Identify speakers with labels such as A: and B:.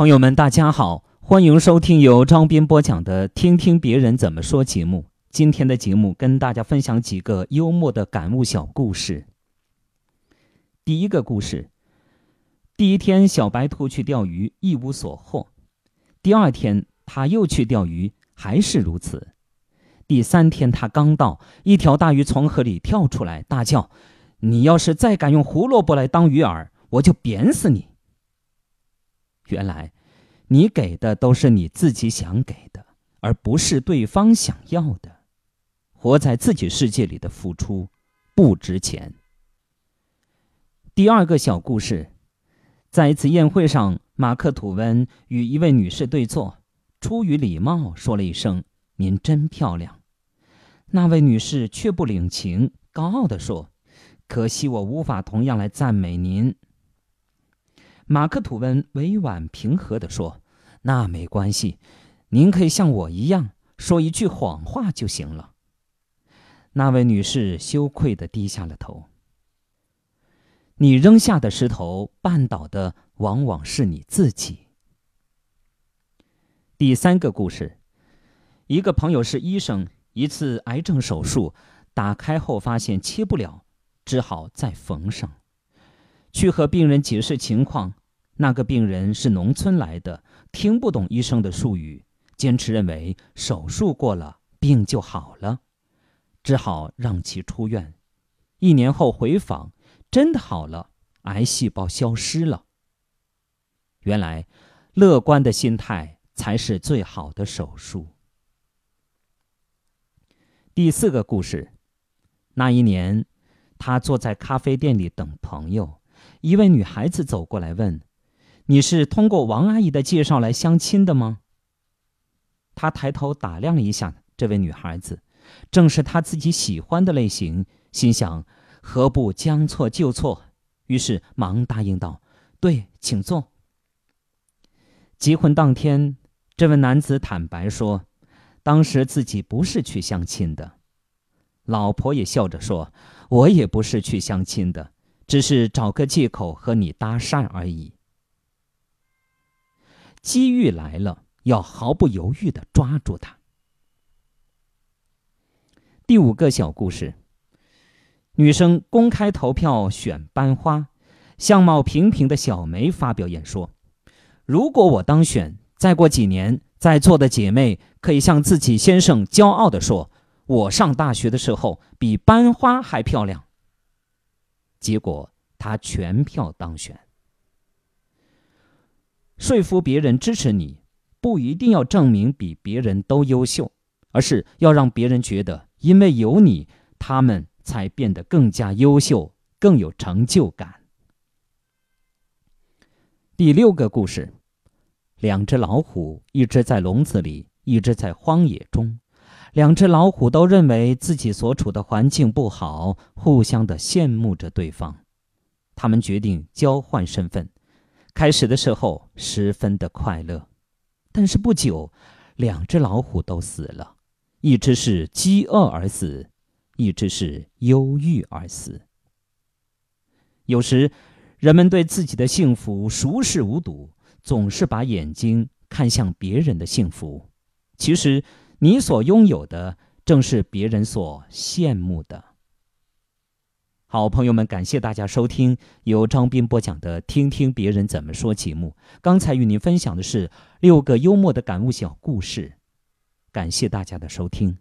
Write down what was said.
A: 朋友们，大家好，欢迎收听由张斌播讲的《听听别人怎么说》节目。今天的节目跟大家分享几个幽默的感悟小故事。第一个故事：第一天，小白兔去钓鱼，一无所获；第二天，他又去钓鱼，还是如此；第三天，他刚到，一条大鱼从河里跳出来，大叫：“你要是再敢用胡萝卜来当鱼饵，我就扁死你！”原来，你给的都是你自己想给的，而不是对方想要的。活在自己世界里的付出不值钱。第二个小故事，在一次宴会上，马克·吐温与一位女士对坐，出于礼貌说了一声：“您真漂亮。”那位女士却不领情，高傲地说：“可惜我无法同样来赞美您。”马克·吐温委婉平和地说：“那没关系，您可以像我一样说一句谎话就行了。”那位女士羞愧地低下了头。你扔下的石头，绊倒的往往是你自己。第三个故事，一个朋友是医生，一次癌症手术打开后发现切不了，只好再缝上。去和病人解释情况。那个病人是农村来的，听不懂医生的术语，坚持认为手术过了病就好了，只好让其出院。一年后回访，真的好了，癌细胞消失了。原来，乐观的心态才是最好的手术。第四个故事，那一年，他坐在咖啡店里等朋友，一位女孩子走过来问。你是通过王阿姨的介绍来相亲的吗？他抬头打量了一下这位女孩子，正是他自己喜欢的类型，心想何不将错就错，于是忙答应道：“对，请坐。”结婚当天，这位男子坦白说，当时自己不是去相亲的，老婆也笑着说：“我也不是去相亲的，只是找个借口和你搭讪而已。”机遇来了，要毫不犹豫的抓住它。第五个小故事：女生公开投票选班花，相貌平平的小梅发表演说：“如果我当选，再过几年，在座的姐妹可以向自己先生骄傲的说，我上大学的时候比班花还漂亮。”结果她全票当选。说服别人支持你，不一定要证明比别人都优秀，而是要让别人觉得，因为有你，他们才变得更加优秀，更有成就感。第六个故事：两只老虎，一只在笼子里，一只在荒野中。两只老虎都认为自己所处的环境不好，互相的羡慕着对方。他们决定交换身份。开始的时候十分的快乐，但是不久，两只老虎都死了，一只是饥饿而死，一只是忧郁而死。有时，人们对自己的幸福熟视无睹，总是把眼睛看向别人的幸福。其实，你所拥有的正是别人所羡慕的。好，朋友们，感谢大家收听由张斌播讲的《听听别人怎么说》节目。刚才与您分享的是六个幽默的感悟小故事，感谢大家的收听。